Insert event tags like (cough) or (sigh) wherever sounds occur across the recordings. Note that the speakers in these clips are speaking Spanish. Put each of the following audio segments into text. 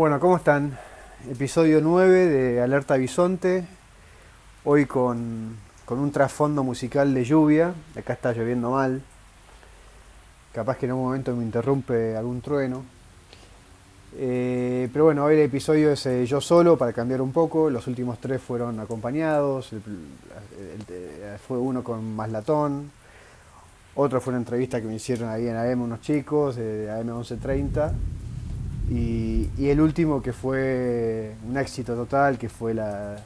Bueno, ¿cómo están? Episodio 9 de Alerta Bisonte. Hoy con, con un trasfondo musical de lluvia. Acá está lloviendo mal. Capaz que en un momento me interrumpe algún trueno. Eh, pero bueno, hoy el episodio es eh, yo solo para cambiar un poco. Los últimos tres fueron acompañados. El- fue uno con Maslatón. Otro fue una entrevista que me hicieron ahí en AM unos chicos, de AM 1130. Y, el último que fue un éxito total, que fue la,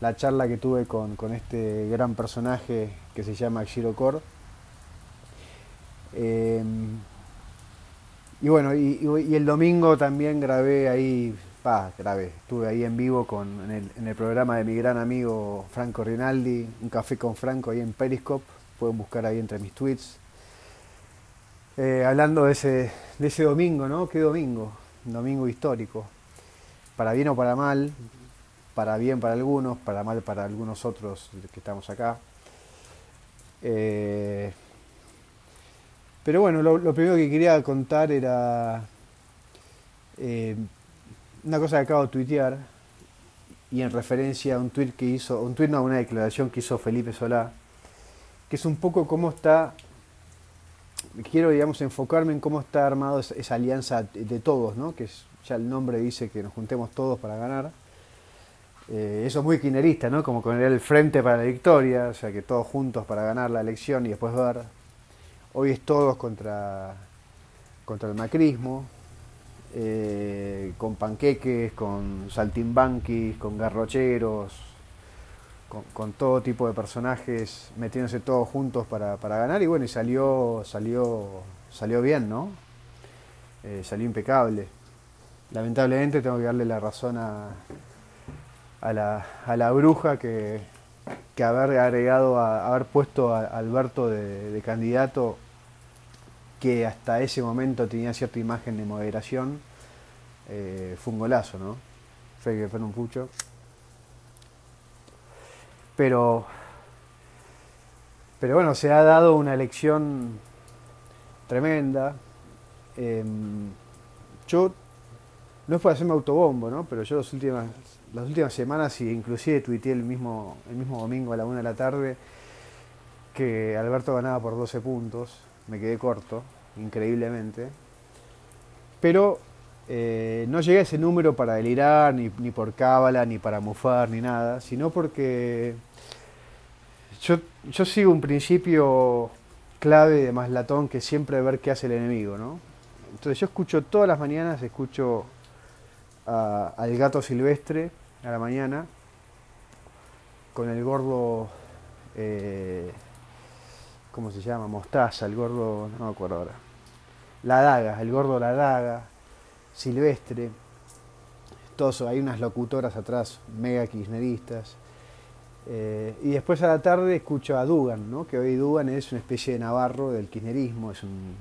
la charla que tuve con, este gran personaje que se llama Shiro. Eh, y bueno, y, el domingo también grabé ahí, pa, grabé, estuve ahí en vivo con, el, en el programa de mi gran amigo Franco Rinaldi, un café con Franco ahí en Periscope, pueden buscar ahí entre mis tweets. Eh, hablando de ese, de ese domingo, ¿no? ¿Qué domingo? Domingo histórico. Para bien o para mal, para bien para algunos, para mal para algunos otros que estamos acá. Eh, pero bueno, lo, primero que quería contar era eh, una cosa que acabo de tuitear y en referencia a un tweet que hizo, un tweet no, una declaración que hizo Felipe Solá, que es un poco cómo está, quiero digamos enfocarme en cómo está armado esa, alianza de, todos, ¿no? que ya el nombre dice que nos juntemos todos para ganar. Eh, eso es muy kirchnerista, ¿no? Como con el frente para la victoria, o sea que todos juntos para ganar la elección y después ver. Hoy es todos contra, contra el macrismo, eh, con panqueques, con saltimbanquis, con garrocheros, con, todo tipo de personajes metiéndose todos juntos para, para ganar y bueno, y salió, salió, salió bien, ¿no? Eh, salió impecable. Lamentablemente tengo que darle la razón a, a la, a la bruja que, que haber agregado, a, haber puesto a Alberto de, de candidato que hasta ese momento tenía cierta imagen de moderación, eh, fue un golazo, ¿no? Fue que fue un pucho. Pero, pero bueno, se ha dado una elección tremenda. Em, yo, no es para hacerme autobombo, ¿no? Pero yo las últimas, las últimas semanas, y inclusive tuiteé el mismo, el mismo domingo a la una de la tarde, que Alberto ganaba por 12 puntos. Me quedé corto, increíblemente. Pero eh, no llegué a ese número para delirar, ni, ni por cábala, ni para mufar, ni nada, sino porque yo, yo sigo un principio clave de Maslatón que siempre ver qué hace el enemigo, ¿no? Entonces yo escucho todas las mañanas, escucho a- al gato silvestre a la mañana con el gordo, eh, ¿cómo se llama? Mostaza, el gordo, no me acuerdo ahora. La daga, el gordo la daga, silvestre. Hay unas locutoras atrás, mega kirchneristas. Eh, y después a la tarde escucho a Dugan, ¿no? que hoy Dugan es una especie de navarro del kirchnerismo, es un,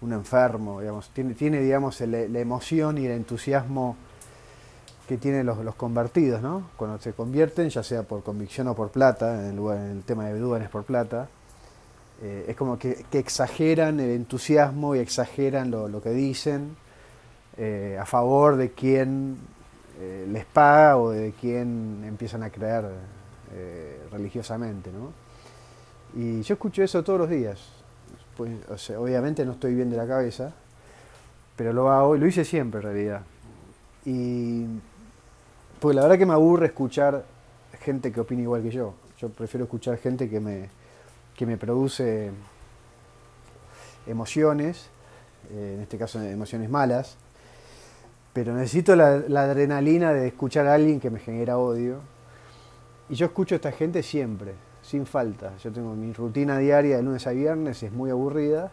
un enfermo, digamos, tiene, tiene digamos, el- la emoción y el entusiasmo que tienen los, convertidos, ¿no? Cuando se convierten, ya sea por convicción o por plata, en el, tema de Dugan es por plata, eh, es como que, exageran el entusiasmo y exageran lo que dicen eh, a favor de quien eh, les paga o de quien empiezan a creer eh, religiosamente, ¿no? Y yo escucho eso todos los días. Pues, obviamente no estoy bien de la cabeza, pero lo hago y lo hice siempre en realidad. Y pues la verdad que me aburre escuchar gente que opina igual que yo. Yo prefiero escuchar gente que me, que me produce emociones, en este caso emociones malas, pero necesito la, adrenalina de escuchar a alguien que me genera odio. Y yo escucho a esta gente siempre, sin falta. Yo tengo mi rutina diaria de lunes a viernes, es muy aburrida.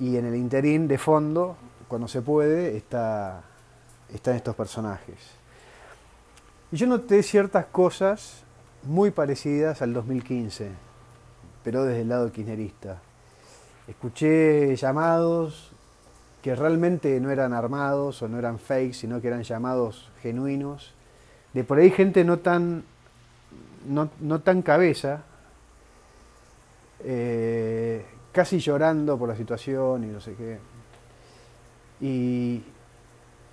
Y en el interín de fondo, cuando se puede, está, están estos personajes. Y yo noté ciertas cosas muy parecidas al 2015, pero desde el lado kirchnerista. Escuché llamados que realmente no eran armados o no eran fake, sino que eran llamados genuinos, de por ahí gente no tan, no, no tan cabeza, eh, casi llorando por la situación y no sé qué. Y,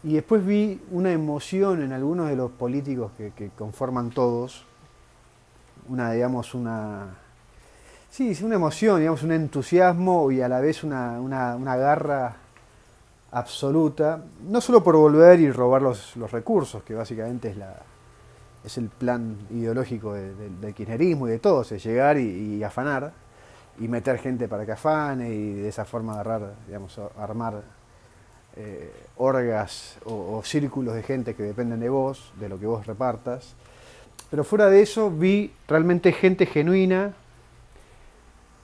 y después vi una emoción en algunos de los políticos que, conforman todos, una, digamos, una, sí, una emoción, digamos, un entusiasmo y a la vez una, una, garra absoluta, no solo por volver y robar los, los recursos, que básicamente es, la, es el plan ideológico del kirchnerismo y de todos, es llegar y, afanar y meter gente para que afane y de esa forma agarrar, digamos, armar eh, orgas o, círculos de gente que dependen de vos, de lo que vos repartas. Pero fuera de eso vi realmente gente genuina,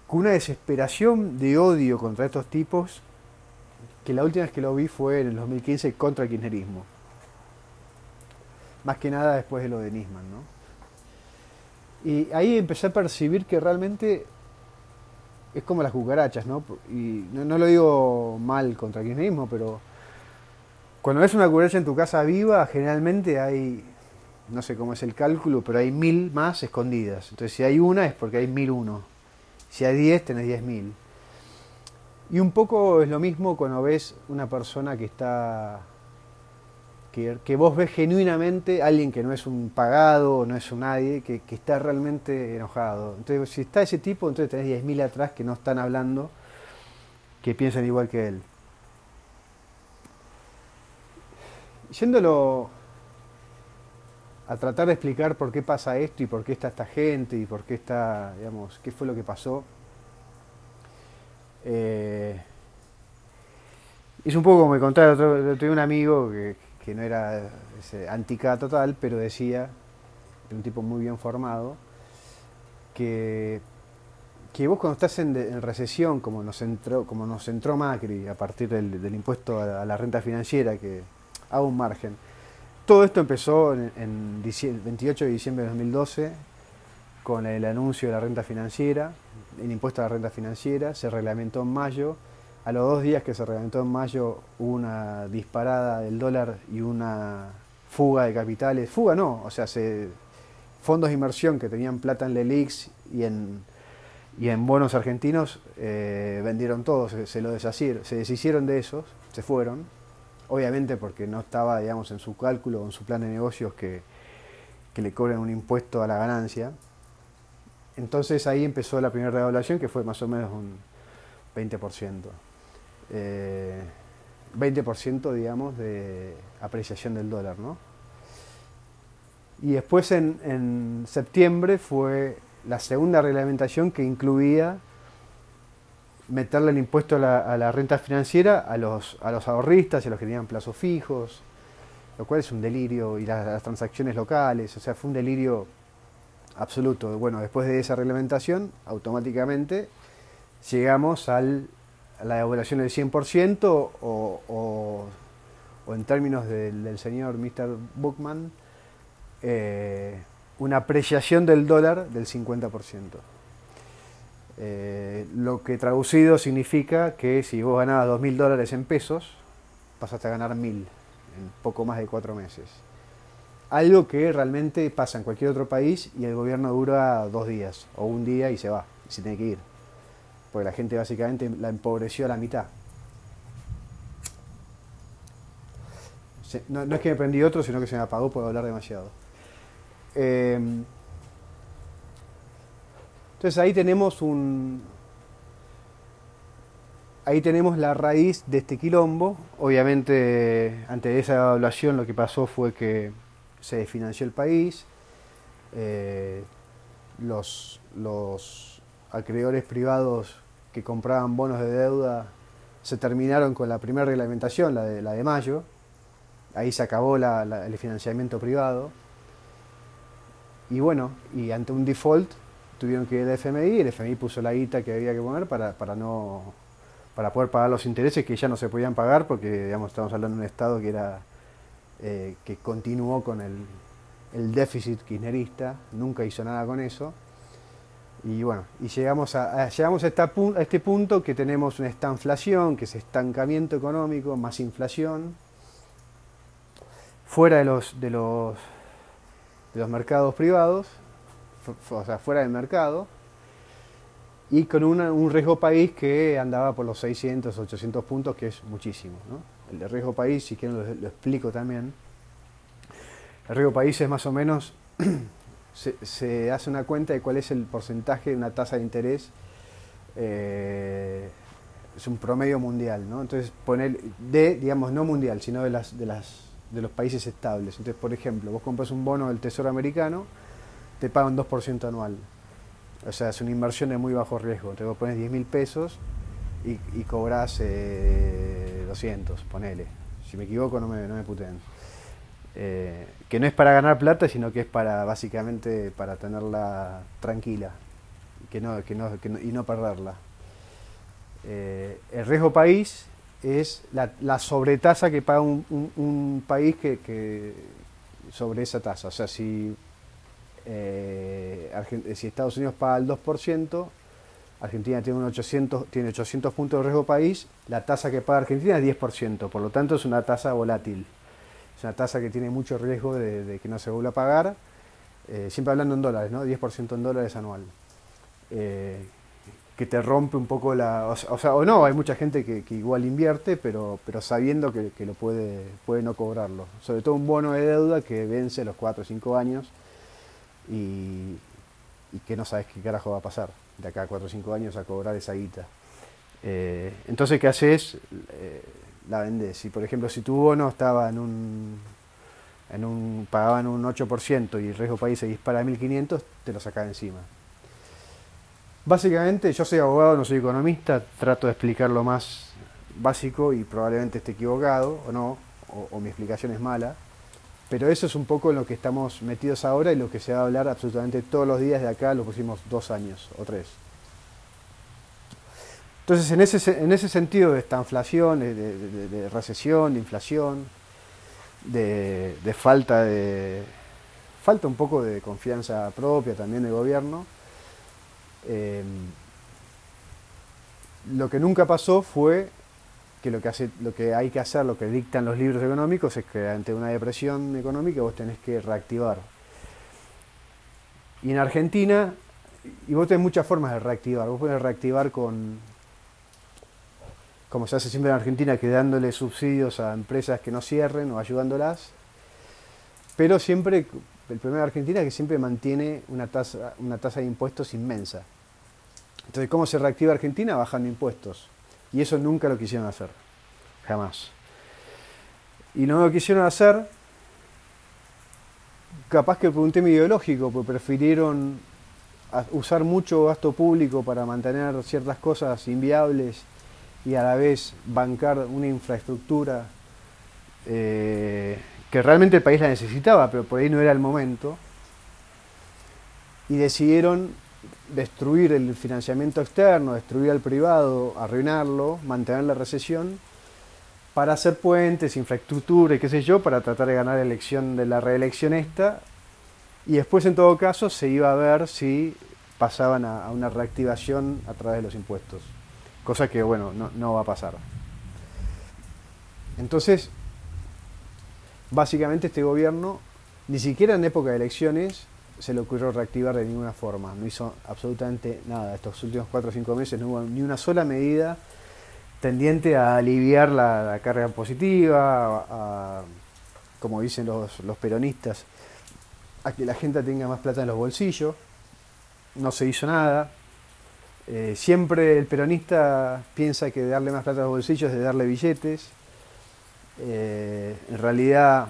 con una desesperación de odio contra estos tipos, que la última vez que lo vi fue en el 2015 contra el kirchnerismo. Más que nada después de lo de Nisman, ¿no? Y ahí empecé a percibir que realmente es como las cucarachas, ¿no? Y no, lo digo mal contra el kirchnerismo, pero cuando ves una cucaracha en tu casa viva, generalmente hay, no sé cómo es el cálculo, pero hay mil más escondidas. Entonces, si hay una es porque hay mil uno. Si hay diez, tenés diez mil. Y un poco es lo mismo cuando ves una persona que está. que, que vos ves genuinamente, alguien que no es un pagado, no es un nadie, que, que está realmente enojado. Entonces, si está ese tipo, entonces tenés diez mil atrás que no están hablando, que piensan igual que él. yéndolo a tratar de explicar por qué pasa esto y por qué está esta gente y por qué está, digamos, qué fue lo que pasó. Eh, es un poco como me contaba otro, otro un amigo que, que no era antica total, pero decía, un tipo muy bien formado, que, que vos cuando estás en, recesión, como nos entró, como nos entró Macri a partir del, del impuesto a la renta financiera, que a un margen. Todo esto empezó en, en 28 de diciembre de 2012 con el anuncio de la renta financiera, el impuesto a la renta financiera, se reglamentó en mayo. A los dos días que se reglamentó en mayo hubo una disparada del dólar y una fuga de capitales. Fuga no, o sea, se, fondos de inversión que tenían plata en Lelix y en, y en bonos argentinos eh, vendieron todo, se, lo deshacieron, se deshicieron de esos, se fueron obviamente porque no estaba, digamos, en su cálculo o en su plan de negocios que, le cobren un impuesto a la ganancia. Entonces ahí empezó la primera revaluación que fue más o menos un 20%. 20% eh, digamos de apreciación del dólar, ¿no? Y después en, septiembre fue la segunda reglamentación que incluía meterle el impuesto a la, renta financiera a los, a los ahorristas y a los que tenían plazos fijos, lo cual es un delirio, y las, transacciones locales, o sea, fue un delirio absoluto. Bueno, después de esa reglamentación, automáticamente llegamos al, a la devaluación del 100% o, o, o, en términos del, señor Mr. Bookman, eh, una apreciación del dólar del 50%. Eh, lo que traducido significa que si vos ganabas 2.000 dólares en pesos, pasaste a ganar 1.000 en poco más de cuatro meses. Algo que realmente pasa en cualquier otro país y el gobierno dura dos días o un día y se va, y se tiene que ir. Porque la gente básicamente la empobreció a la mitad. No, es que me prendí otro, sino que se me apagó por hablar demasiado. Eh, entonces ahí tenemos un. Ahí tenemos la raíz de este quilombo. Obviamente, ante esa evaluación lo que pasó fue que se desfinanció el país. Eh, los, los acreedores privados que compraban bonos de deuda se terminaron con la primera reglamentación, la de, la de mayo. Ahí se acabó el financiamiento privado. Y bueno, y ante un default tuvieron que ir al FMI, el FMI puso la guita que había que poner para, para no para poder pagar los intereses que ya no se podían pagar porque estamos hablando de un estado que era eh, que continuó con el, déficit kirchnerista, nunca hizo nada con eso. Y bueno, y llegamos a, llegamos a este punto que tenemos una estanflación, que es estancamiento económico, más inflación, fuera de los, de los, de los mercados privados, o sea, fuera del mercado. y con un riesgo país que andaba por los 600, 800 puntos, que es muchísimo. El de riesgo país, si quieren lo, explico también. El riesgo país es más o menos, (clears throat) se, hace una cuenta de cuál es el porcentaje de una tasa de interés, eh, es un promedio mundial, ¿no? Entonces, poner de, digamos, no mundial, sino de, las, de, las, de los países estables. Entonces, por ejemplo, vos compras un bono del Tesoro americano, te pagan 2% anual o sea, es una inversión de muy bajo riesgo. Te vos pones 10 mil pesos y, y cobras 200, eh, ponele. Si me equivoco, no me, no me puteen. Eh, que no es para ganar plata, sino que es para básicamente para tenerla tranquila que no, que no, y no perderla. Eh, el riesgo país es la, la sobretasa que paga un, país que, que, sobre esa tasa. O sea, si eh, si Estados Unidos paga el 2%, Argentina tiene, un 800, tiene 800 puntos de riesgo país, la tasa que paga Argentina es 10%, por lo tanto es una tasa volátil. Es una tasa que tiene mucho riesgo de, que no se vuelva a pagar, eh, siempre hablando en dólares, ¿no? 10% en dólares anual. Eh, que te rompe un poco la... O, sea, o no, hay mucha gente que, igual invierte, pero, pero sabiendo que, lo puede, puede no cobrarlo. Sobre todo un bono de deuda que vence a los 4 o 5 años y, que no sabes qué carajo va a pasar de acá a 4 o 5 años a cobrar esa guita. Eh, entonces, ¿qué haces? Eh, la vendes. Si, por ejemplo, si tu bono estaba en un, en un pagaban un 8% y el riesgo país se dispara a 1.500, te lo sacas encima. Básicamente, yo soy abogado, no soy economista, trato de explicar lo más básico y probablemente esté equivocado o no, o mi explicación es mala. Pero eso es un poco en lo que estamos metidos ahora y lo que se va a hablar absolutamente todos los días de acá los próximos dos años o tres. Entonces, en ese, en ese sentido de esta inflación, de, recesión, de inflación, de, falta de falta un poco de confianza propia también del gobierno, eh, lo que nunca pasó fue que lo que, hace, lo que hay que hacer, lo que dictan los libros económicos, es que ante una depresión económica vos tenés que reactivar. Y en Argentina, y vos tenés muchas formas de reactivar. Vos podés reactivar con, como se hace siempre en Argentina, que dándole subsidios a empresas que no cierren o ayudándolas. Pero siempre, el problema de Argentina es que siempre mantiene una tasa, una tasa de impuestos inmensa. Entonces, ¿cómo se reactiva Argentina? Bajando impuestos. Y eso nunca lo quisieron hacer. Jamás. Y no lo quisieron hacer, capaz que por un tema ideológico, pues prefirieron usar mucho gasto público para mantener ciertas cosas inviables y a la vez bancar una infraestructura eh, que realmente el país la necesitaba, pero por ahí no era el momento. Y decidieron destruir el financiamiento externo, destruir al privado, arruinarlo, mantener la recesión, para hacer puentes, infraestructura y qué sé yo, para tratar de ganar la elección de la reelección esta. Y después, en todo caso, se iba a ver si pasaban a, una reactivación a través de los impuestos. Cosa que, bueno, no, no va a pasar. Entonces, básicamente este gobierno, ni siquiera en época de elecciones, se le ocurrió reactivar de ninguna forma. No hizo absolutamente nada. Estos últimos cuatro o cinco meses no hubo ni una sola medida tendiente a aliviar la, carga positiva, como dicen los, peronistas, a que la gente tenga más plata en los bolsillos. No se hizo nada. Eh, siempre el peronista piensa que darle más plata a los bolsillos es de darle billetes. Eh, en realidad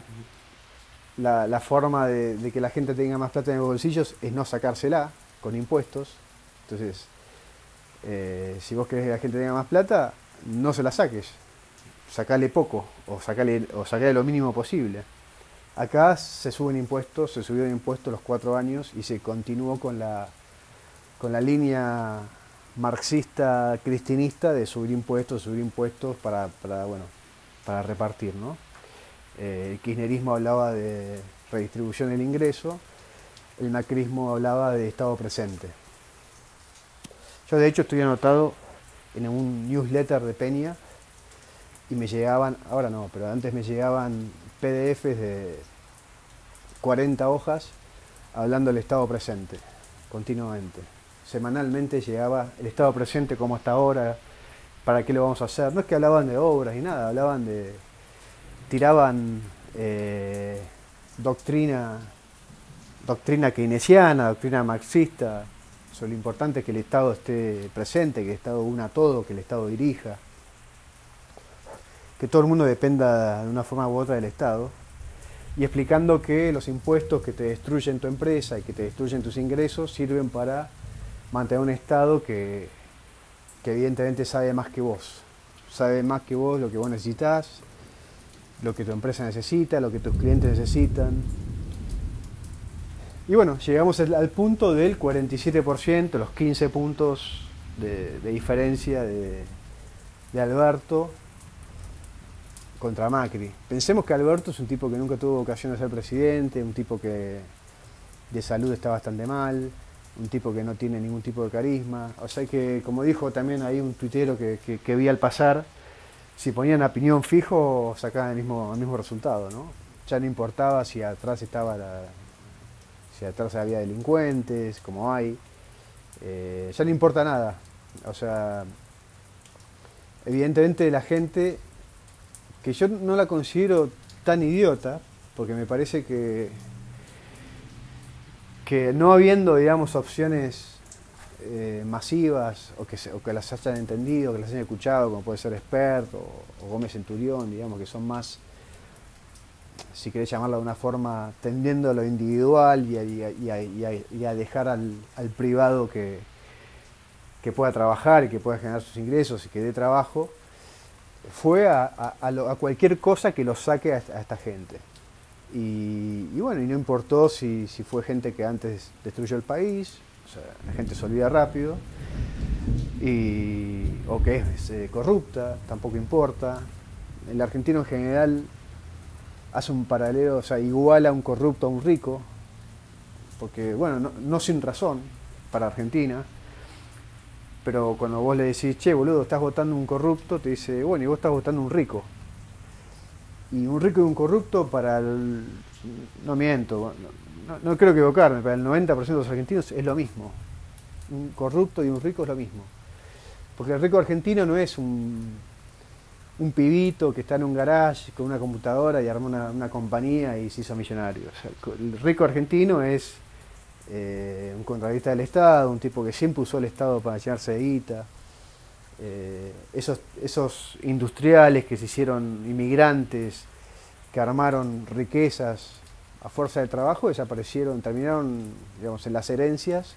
la, forma de, que la gente tenga más plata en los bolsillos es no sacársela con impuestos. Entonces, eh, si vos querés que la gente tenga más plata, no se la saques. Sacale poco o sacale, o sacale lo mínimo posible. Acá se suben impuestos, se subió impuestos los cuatro años y se continuó con la, con la línea marxista cristinista de subir impuestos, subir impuestos para, para bueno, para repartir, ¿no? Eh, el kirchnerismo hablaba de redistribución del ingreso, el macrismo hablaba de estado presente. Yo de hecho estoy anotado en un newsletter de Peña y me llegaban, ahora no, pero antes me llegaban PDFs de 40 hojas hablando del estado presente, continuamente. semanalmente llegaba el estado presente como hasta ahora, para qué lo vamos a hacer. No es que hablaban de obras y nada, hablaban de. Tiraban eh, doctrina, doctrina keynesiana, doctrina marxista, sobre lo importante es que el Estado esté presente, que el Estado una todo, que el Estado dirija, que todo el mundo dependa de una forma u otra del Estado y explicando que los impuestos que te destruyen tu empresa y que te destruyen tus ingresos sirven para mantener un Estado que, evidentemente sabe más que vos. Sabe más que vos lo que vos necesitas, lo que tu empresa necesita, lo que tus clientes necesitan. Y bueno, llegamos al punto del 47%, los 15 puntos de, diferencia de, Alberto contra Macri. Pensemos que Alberto es un tipo que nunca tuvo ocasión de ser presidente, un tipo que de salud está bastante mal, un tipo que no tiene ningún tipo de carisma. O sea que, como dijo también ahí un tuitero que, vi al pasar, si ponían a fijo, sacaban el mismo, el mismo resultado, ¿no? Ya no importaba si atrás estaba la, si atrás había delincuentes, como hay, eh, ya no importa nada. O sea, evidentemente la gente que yo no la considero tan idiota, porque me parece que, que no habiendo, digamos, opciones eh, masivas o que, las hayan entendido, que las hayan escuchado, como puede ser Expert o, Gómez Centurión, digamos, que son más, si querés llamarla de una forma, tendiendo a lo individual y a, dejar al, al privado que, que pueda trabajar y que pueda generar sus ingresos y que dé trabajo, fue a, cualquier cosa que lo saque a, esta gente. Y, bueno, y no importó si, fue gente que antes destruyó el país, o sea, la gente se olvida rápido, y, o que es eh, corrupta, tampoco importa. El argentino en general hace un paralelo, o sea, iguala a un corrupto a un rico, porque bueno, no sin razón para Argentina, pero cuando vos le decís, che, boludo, estás votando un corrupto, te dice, bueno, y vos estás votando un rico. Y un rico y un corrupto para el... No miento, no, creo equivocarme, para el 90% de los argentinos es lo mismo. Un corrupto y un rico es lo mismo. Porque el rico argentino no es un, un pibito que está en un garage con una computadora y armó una, compañía y se hizo millonario. el rico argentino es eh, un contratista del Estado, un tipo que siempre usó el Estado para llenarse de guita. Eh, esos, esos industriales que se hicieron inmigrantes, que armaron riquezas a fuerza de trabajo, desaparecieron, terminaron digamos, en las herencias,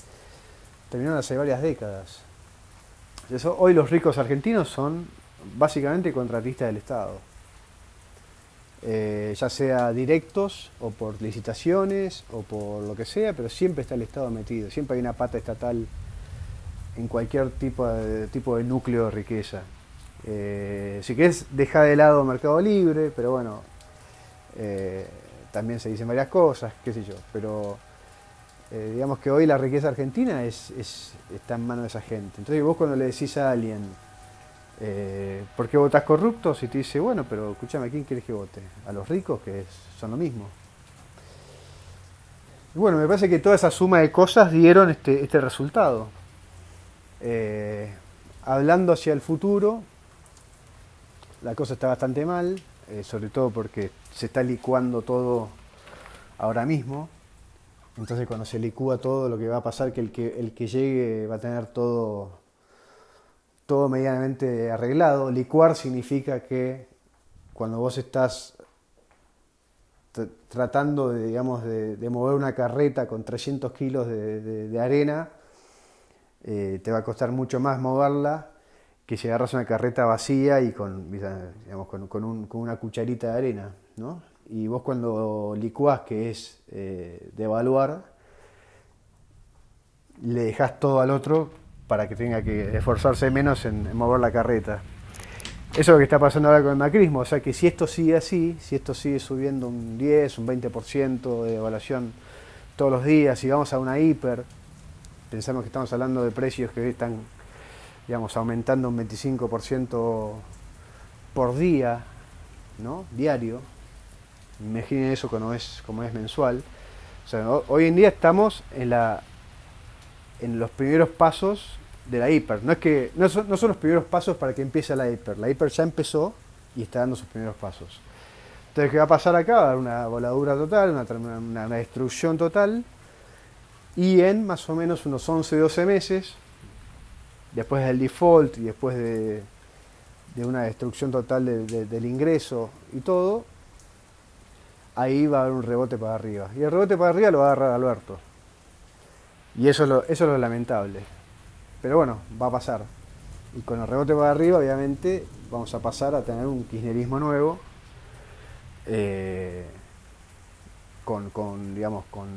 terminaron hace varias décadas. Eso, hoy los ricos argentinos son básicamente contratistas del Estado. Eh, ya sea directos o por licitaciones o por lo que sea, pero siempre está el Estado metido, siempre hay una pata estatal en cualquier tipo de, tipo de núcleo de riqueza. Eh, si querés, deja de lado Mercado Libre, pero bueno, eh, también se dicen varias cosas, qué sé yo, pero digamos que hoy la riqueza argentina es, está en manos de esa gente. Entonces vos cuando le decís a alguien, eh, ¿Por qué votas corruptos? Y te dice, bueno, pero escúchame, ¿a quién quieres que vote? ¿A los ricos, que son lo mismo? Bueno, me parece que toda esa suma de cosas dieron este, este resultado. Eh, hablando hacia el futuro, la cosa está bastante mal, eh, sobre todo porque se está licuando todo ahora mismo. Entonces cuando se licúa todo, lo que va a pasar que el que, el que llegue va a tener todo todo medianamente arreglado. Licuar significa que cuando vos estás tratando de, digamos, de, mover una carreta con 300 kilos de, arena, eh, te va a costar mucho más moverla que si agarras una carreta vacía y con, digamos, con, una cucharita de arena. ¿no? Y vos cuando licuás, que es eh, devaluar, le dejas todo al otro para que tenga que esforzarse menos en, mover la carreta. Eso es lo que está pasando ahora con el macrismo, o sea que si esto sigue así, si esto sigue subiendo un 10, un 20% de evaluación todos los días, y vamos a una hiper, pensamos que estamos hablando de precios que están, digamos, aumentando un 25% por día, ¿no? Diario. Imaginen eso como es, como es mensual. O sea, hoy en día estamos en la en los primeros pasos de la hiper. No, es que, no, son, no son los primeros pasos para que empiece la hiper. La hiper ya empezó y está dando sus primeros pasos. Entonces, ¿qué va a pasar acá? Va a haber una voladura total, una, una, destrucción total. Y en más o menos unos 11, 12 meses, después del default y después de, de una destrucción total del ingreso y todo, ahí va a haber un rebote para arriba. Y el rebote para arriba lo va a agarrar Alberto. Y eso es lo, eso es lo lamentable. Pero bueno, va a pasar. Y con el rebote para arriba, obviamente, vamos a pasar a tener un kirchnerismo nuevo. Eh, con, con, digamos, con,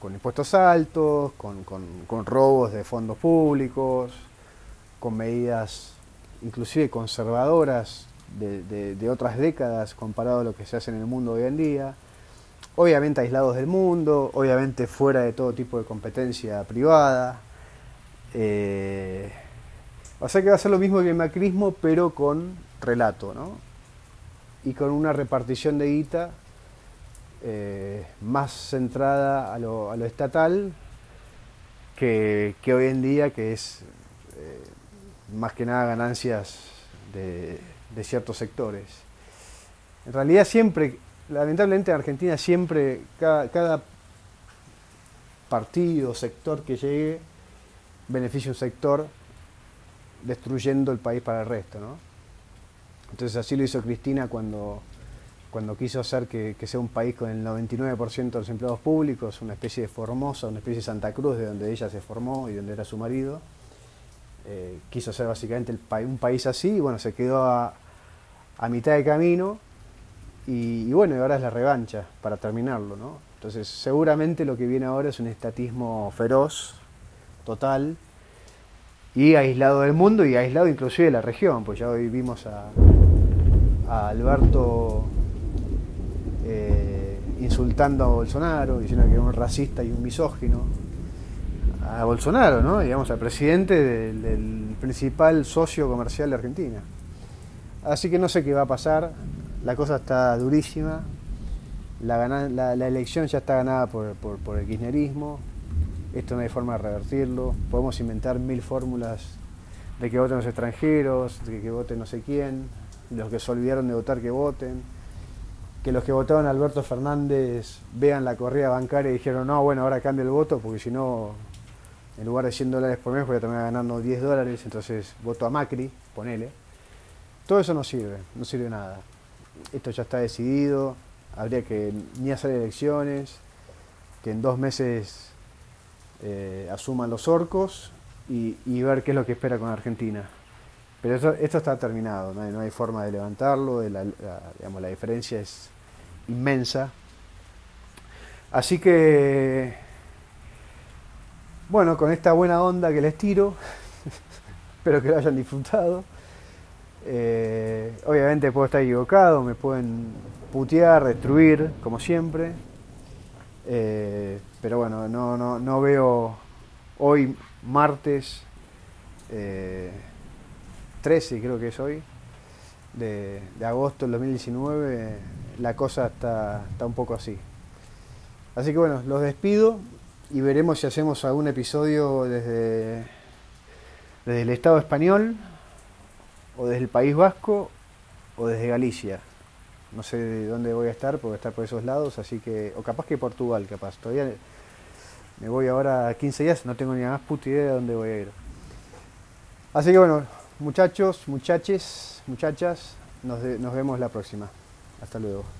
con impuestos altos, con, con, robos de fondos públicos, con medidas inclusive conservadoras de, de, otras décadas comparado a lo que se hace en el mundo hoy en día. Obviamente aislados del mundo, obviamente fuera de todo tipo de competencia privada. Eh, o sea que va a ser lo mismo que el macrismo, pero con relato, ¿no? Y con una repartición de guita eh, más centrada a lo, a lo estatal que, hoy en día, que es eh, más que nada ganancias de, de ciertos sectores. En realidad siempre, lamentablemente en Argentina siempre, cada, cada partido, sector que llegue, beneficia un sector destruyendo el país para el resto. ¿no? Entonces así lo hizo Cristina cuando, cuando quiso hacer que, sea un país con el 99% de los empleados públicos, una especie de Formosa, una especie de Santa Cruz de donde ella se formó y donde era su marido. Eh, quiso hacer básicamente un país así y bueno, se quedó a, mitad de camino y, bueno, y ahora es la revancha para terminarlo, ¿no? Entonces seguramente lo que viene ahora es un estatismo feroz, total, y aislado del mundo y aislado inclusive de la región, pues ya hoy vimos a, Alberto insultando a Bolsonaro, diciendo que era un racista y un misógino. A Bolsonaro, ¿no? Digamos, al presidente del principal socio comercial de Argentina. Así que no sé qué va a pasar, la cosa está durísima, la, la, elección ya está ganada por, por, el kirchnerismo, esto no hay forma de revertirlo, podemos inventar mil fórmulas de que voten los extranjeros, de que voten no sé quién, los que se olvidaron de votar que voten, que los que votaron a Alberto Fernández vean la corrida bancaria y dijeron, no, bueno, ahora cambia el voto porque si no, en lugar de 100 dólares por mes voy a terminar ganando 10 dólares, entonces voto a Macri, ponele. Todo eso no sirve, no sirve nada. Esto ya está decidido, habría que ni hacer elecciones, que en dos meses eh, asuman los orcos y, ver qué es lo que espera con Argentina. Pero esto, está terminado, no hay, forma de levantarlo, la, digamos, la diferencia es inmensa. Así que, bueno, con esta buena onda que les tiro, (laughs) espero que lo hayan disfrutado. Eh, obviamente puedo estar equivocado, me pueden putear, destruir, como siempre. Eh, pero bueno, no, no, no, veo hoy, martes 13, eh, creo que es hoy, de, agosto del 2019, la cosa está, está un poco así. Así que bueno, los despido y veremos si hacemos algún episodio desde, desde el Estado español o desde el País Vasco o desde Galicia. No sé de dónde voy a estar, porque voy a estar por esos lados, así que, o capaz que Portugal, capaz. Todavía me voy ahora a 15 días, no tengo ni más puta idea de dónde voy a ir. Así que bueno, muchachos, muchaches, muchachas, nos, nos vemos la próxima. Hasta luego.